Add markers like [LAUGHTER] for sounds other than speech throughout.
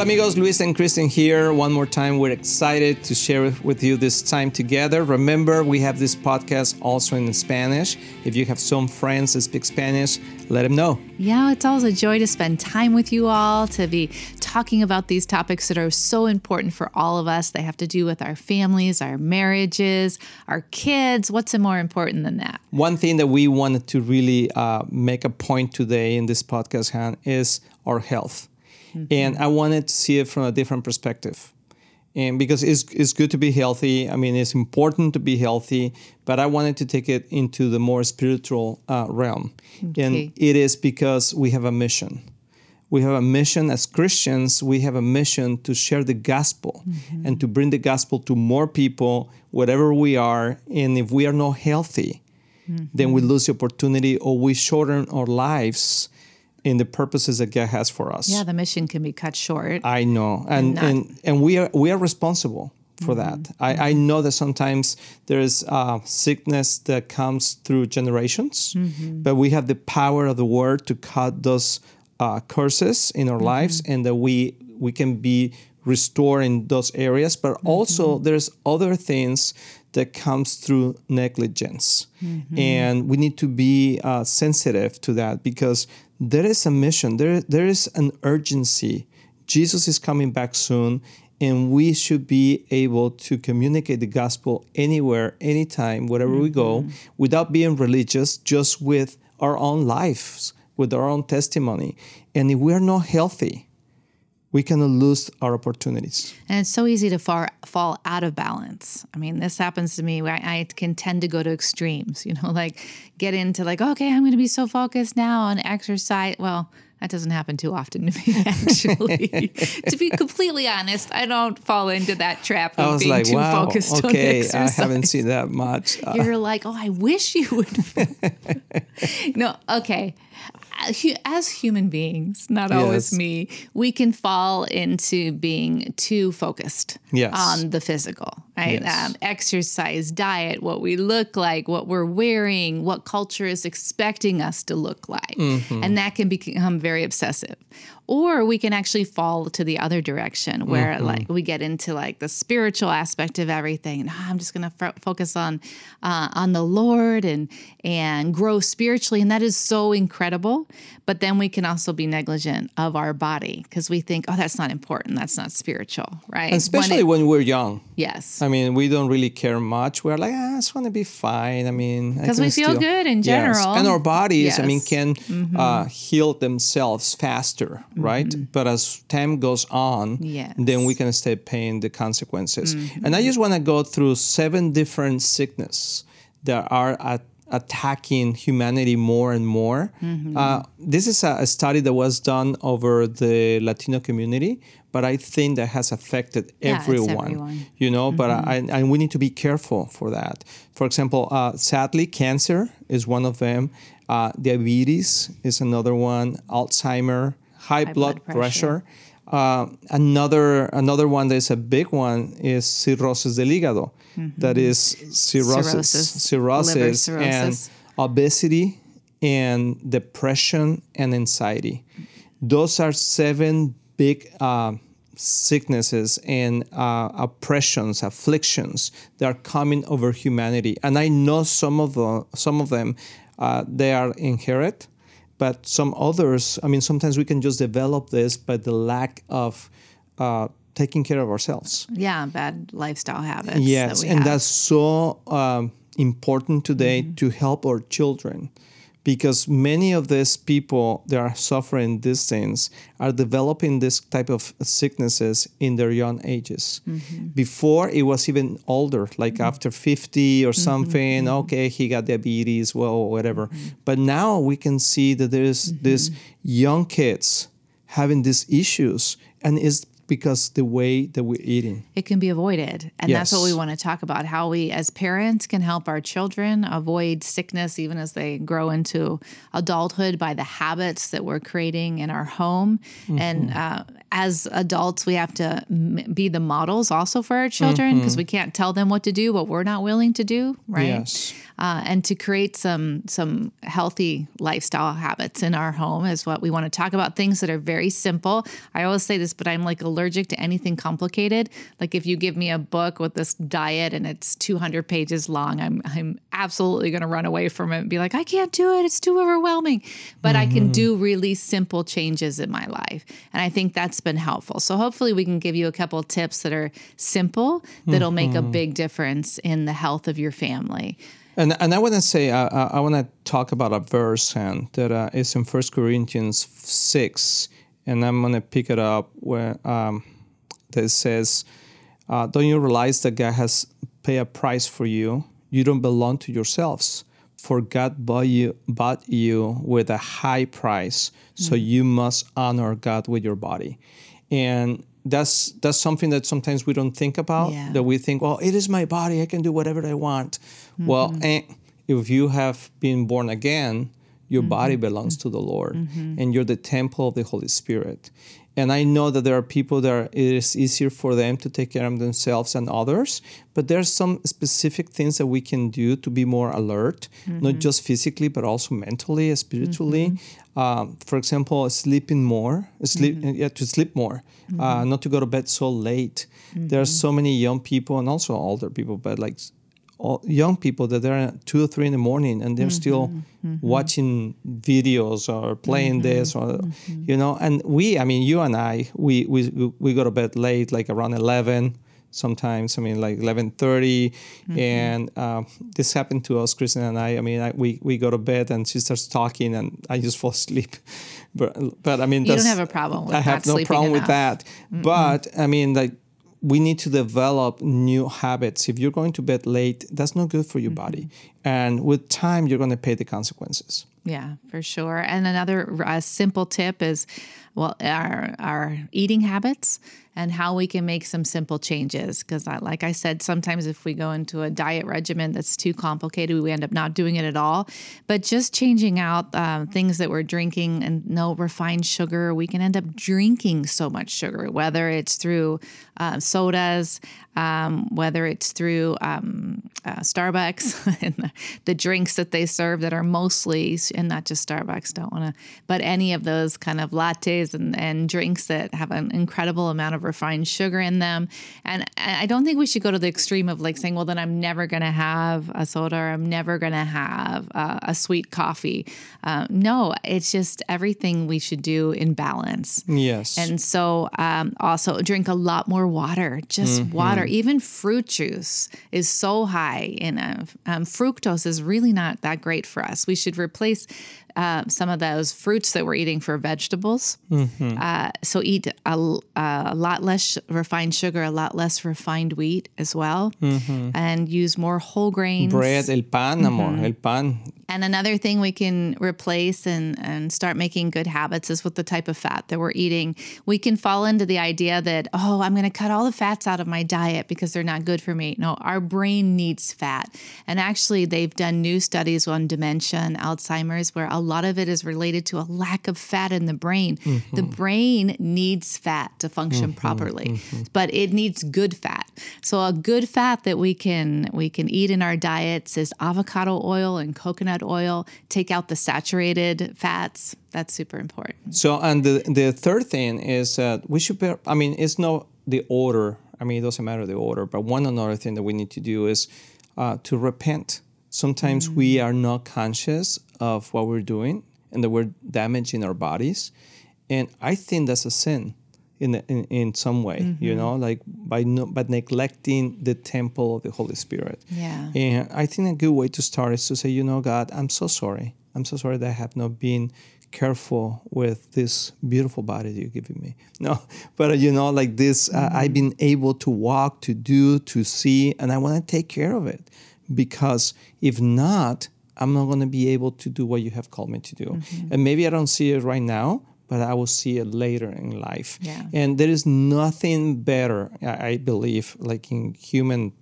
Hola amigos, Luis and Kristen here. One more time, we're excited to share with you this time together. Remember, we have this podcast also in Spanish. If you have some friends that speak Spanish, let them know. Yeah, it's always a joy to spend time with you all, to be talking about these topics that are so important for all of us. They have to do with our families, our marriages, our kids. What's more important than that? One thing that we wanted to really uh, make a point today in this podcast, Han, is our health. Mm-hmm. And I wanted to see it from a different perspective. And because it's, it's good to be healthy, I mean, it's important to be healthy, but I wanted to take it into the more spiritual uh, realm. Okay. And it is because we have a mission. We have a mission as Christians, we have a mission to share the gospel mm-hmm. and to bring the gospel to more people, wherever we are. And if we are not healthy, mm-hmm. then we lose the opportunity or we shorten our lives in the purposes that God has for us. Yeah, the mission can be cut short. I know, and and and, and we are we are responsible for mm-hmm. that. I, I know that sometimes there is uh, sickness that comes through generations, mm-hmm. but we have the power of the word to cut those uh, curses in our mm-hmm. lives, and that we we can be restored in those areas. But mm-hmm. also, there's other things that comes through negligence, mm-hmm. and we need to be uh, sensitive to that because there is a mission, there, there is an urgency. Jesus is coming back soon, and we should be able to communicate the gospel anywhere, anytime, wherever mm-hmm. we go, mm-hmm. without being religious, just with our own lives, with our own testimony. And if we are not healthy, we can lose our opportunities. And it's so easy to far, fall out of balance. I mean, this happens to me. I, I can tend to go to extremes, [LAUGHS] you know, like get into like, okay, I'm going to be so focused now on exercise. Well, that doesn't happen too often to me, [LAUGHS] actually. [LAUGHS] to be completely honest, I don't fall into that trap of being like, too wow, focused okay, on exercise. I haven't seen that much. Uh, You're like, oh, I wish you would. no, okay as human beings, not yes. always me, we can fall into being too focused yes. on the physical, right? Yes. Um, exercise, diet, what we look like, what we're wearing, what culture is expecting us to look like. Mm-hmm. And that can become very obsessive or we can actually fall to the other direction where mm-hmm. like we get into like the spiritual aspect of everything and oh, i'm just going to f- focus on uh, on the lord and and grow spiritually and that is so incredible but then we can also be negligent of our body because we think oh that's not important that's not spiritual right especially when, it, when, we're young yes i mean we don't really care much we're like ah, i just want to be fine i mean because we feel still, good in general yes. and our bodies yes. i mean can mm-hmm. uh, heal themselves faster right? Mm-hmm. But as time goes on, yes. then we can start paying the consequences. Mm-hmm. And I just want to go through seven different sickness that are at attacking humanity more and more. Mm-hmm. Uh, this is a, a, study that was done over the Latino community, but I think that has affected yeah, everyone, everyone, You know, mm-hmm. but I, and we need to be careful for that. For example, uh, sadly, cancer is one of them. Uh, diabetes is another one. Alzheimer, high, high blood, blood, pressure. pressure. Uh, another another one that is a big one is cirrhosis del hígado. Mm-hmm. That is cirrhosis, cirrhosis, cirrhosis, cirrhosis, and obesity and depression and anxiety. Those are seven big uh, sicknesses and uh, oppressions, afflictions that are coming over humanity. And I know some of the, some of them uh, they are inherent but some others, I mean, sometimes we can just develop this by the lack of uh, taking care of ourselves. Yeah, bad lifestyle habits. Yes, that and have. that's so um, important today mm-hmm. to help our children because many of these people that are suffering these things are developing this type of sicknesses in their young ages mm-hmm. before it was even older like mm-hmm. after 50 or mm-hmm. something mm-hmm. okay he got diabetes well whatever mm-hmm. but now we can see that there's mm-hmm. these young kids having these issues and it's because the way that we're eating. It can be avoided. And yes. that's what we want to talk about how we, as parents, can help our children avoid sickness even as they grow into adulthood by the habits that we're creating in our home. Mm-hmm. And uh, as adults, we have to m- be the models also for our children because mm-hmm. we can't tell them what to do, what we're not willing to do, right? Yes. Uh, and to create some some healthy lifestyle habits in our home is what we want to talk about. Things that are very simple. I always say this, but I'm like allergic to anything complicated. Like if you give me a book with this diet and it's 200 pages long, I'm I'm absolutely going to run away from it and be like, I can't do it. It's too overwhelming. But mm-hmm. I can do really simple changes in my life, and I think that's been helpful. So hopefully we can give you a couple tips that are simple that'll mm-hmm. make a mm-hmm. big difference in the health of your family. And, and I want to say, uh, I want to talk about a verse and that uh, is in First Corinthians 6, and I'm going to pick it up where um, that says, uh, Don't you realize that God has paid a price for you? You don't belong to yourselves, for God bought you, bought you with a high price, so mm-hmm. you must honor God with your body. And that's that's something that sometimes we don't think about yeah. that we think well it is my body i can do whatever i want mm-hmm. well eh, if you have been born again your mm-hmm. body belongs to the lord mm-hmm. and you're the temple of the holy spirit and i know that there are people that are, it is easier for them to take care of themselves than others but there's some specific things that we can do to be more alert not mm-hmm. just physically but also mentally spiritually mm-hmm. Um, for example, sleeping more, sleep, mm-hmm. yeah, to sleep more, uh, mm-hmm. not to go to bed so late. Mm-hmm. There are so many young people and also older people, but like all, young people that they're at two or three in the morning and they're mm-hmm. still mm-hmm. watching videos or playing mm-hmm. this or you know. And we, I mean, you and I, we we we go to bed late, like around eleven sometimes i mean like 11.30 mm-hmm. and uh, this happened to us kristen and i i mean I, we, we go to bed and she starts talking and i just fall asleep [LAUGHS] but but i mean you don't have a problem with i have no problem enough. with that mm but i mean like we need to develop new habits. If you're going to bed late that's not good for your mm-hmm. body. And with time you're going to pay the consequences. Yeah for sure. And another uh, simple tip is well our our eating habits and how we can make some simple changes. Because like i said sometimes if we go into a diet regimen that's too complicated we end up not doing it at all. But just changing out um, things that we're drinking and no refined sugar we can end up drinking so much sugar whether it's through uh, sodas um, whether it's through um, uh, starbucks [LAUGHS] and the, the drinks that they serve that are mostly and not just starbucks don't want to but any of those kind of lattes and, and drinks that have an incredible amount of refined sugar in them. And I don't think we should go to the extreme of like saying, well, then I'm never going to have a soda or I'm never going to have uh, a sweet coffee. Uh, no, it's just everything we should do in balance. Yes. And so um, also drink a lot more water, just mm-hmm. water. Even fruit juice is so high in uh, um, fructose is really not that great for us. We should replace uh, some of those fruits that we're eating for vegetables. Mm-hmm. Uh, so eat a, a, lot less refined sugar, a lot less refined wheat as well, mm-hmm. and use more whole grains. Bread, el pan, amor, mm-hmm. el pan. And another thing we can replace and, and start making good habits is with the type of fat that we're eating. We can fall into the idea that, oh, I'm going to cut all the fats out of my diet because they're not good for me. No, our brain needs fat. And actually, they've done new studies on dementia and Alzheimer's where a lot of it is related to a lack of fat in the brain. Mm-hmm. The brain needs fat to function mm-hmm, properly, mm-hmm. but it needs good fat. So a good fat that we can we can eat in our diets is avocado oil and coconut coconut oil, take out the saturated fats. That's super important. So, and the, the third thing is that we should, be, I mean, it's not the order. I mean, it doesn't matter the order, but one another thing that we need to do is uh, to repent. Sometimes mm. we are not conscious of what we're doing and that we're damaging our bodies. And I think that's a sin in, in, in some way, mm-hmm. you know, like by no, by neglecting the temple of the Holy Spirit. Yeah. And I think a good way to start is to say, you know, God, I'm so sorry. I'm so sorry that I have not been careful with this beautiful body you're giving me. [LAUGHS] No, but you know, like this, mm-hmm. uh, I've been able to walk, to do, to see, and I want to take care of it because if not, I'm not going to be able to do what you have called me to do. Mm-hmm. And maybe I don't see it right now, but I will see it later in life. Yeah. And there is nothing better, I believe, like in human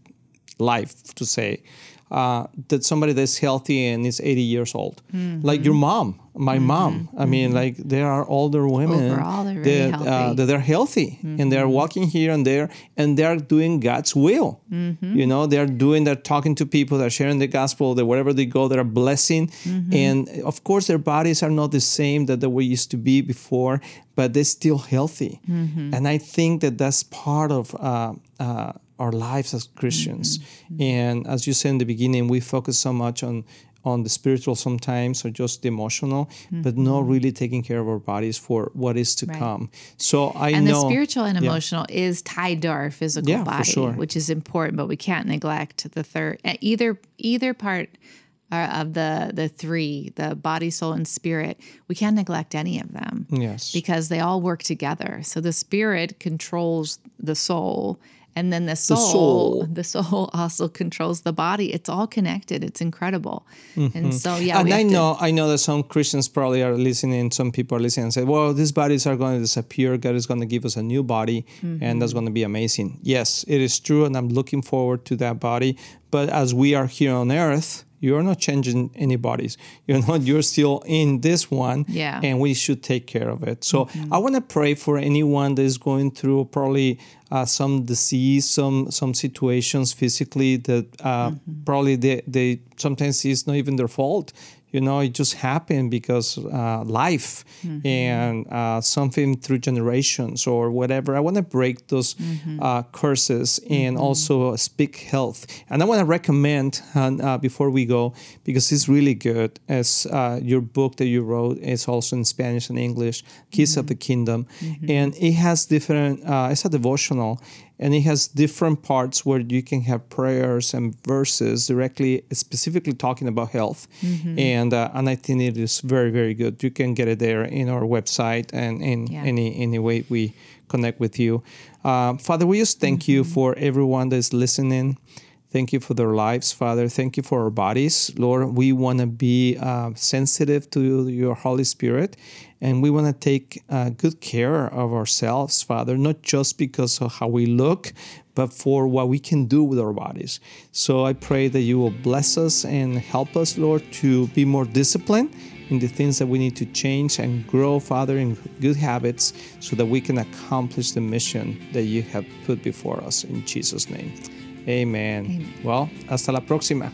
life to say, uh, that somebody that's healthy and is 80 years old, like your mom, my mom. I mean, like there are older women Overall, they're very that, uh, that they're healthy and they're walking here and there and they're doing God's will. You know, they're doing, they're talking to people, they're sharing the gospel, that wherever they go, they're blessing. And of course, their bodies are not the same that they were used to be before, but they're still healthy. And I think that that's part of uh, uh, our lives as Christians. And as you said in the beginning, we focus so much on on the spiritual sometimes or just the emotional, but not really taking care of our bodies for what is to Right. come. So I and know the spiritual and yeah. emotional is tied to our physical Yeah, body, sure. which is important, but we can't neglect the third uh, either either part uh, of the the three, the body, soul, and spirit. We can't neglect any of them. Yes. because they all work together. So the spirit controls the soul, and then the soul, soul. the soul, [LAUGHS] also controls the body. It's all connected. It's incredible. And so, yeah, and I to- know, I know that some Christians probably are listening. Some people are listening and say, "Well, these bodies are going to disappear. God is going to give us a new body, and Mm-hmm. that's going to be amazing." Yes, it is true, and I'm looking forward to that body. But as we are here on Earth, you're not changing anybody's. You're not. You're still in this one, Yeah. and we should take care of it. So Mm-hmm. I want to pray for anyone that is going through probably uh, some disease, some some situations physically that uh, Mm-hmm. probably they, they sometimes it's not even their fault. You know, it just happened because uh, life Mm-hmm. and uh, something through generations or whatever. I want to break those Mm-hmm. uh, curses and also speak health. And I want to recommend uh, before we go because it's really good. As uh, your book that you wrote is also in Spanish and English, Keys of the Kingdom, and it has different. Uh, it's a devotional. And it has different parts where you can have prayers and verses directly, specifically talking about health, and uh, and I think it is very very good. You can get it there in our website and in Yeah. any any way we connect with you. Uh, Father, we just thank you for everyone that's listening. Thank you for their lives, Father. Thank you for our bodies. Lord, we want to be uh, sensitive to your Holy Spirit and we want to take uh, good care of ourselves, Father, not just because of how we look, but for what we can do with our bodies. So I pray that you will bless us and help us, Lord, to be more disciplined in the things that we need to change and grow, Father, in good habits so that we can accomplish the mission that you have put before us. In Jesus' name. Amen. Well, hasta la próxima.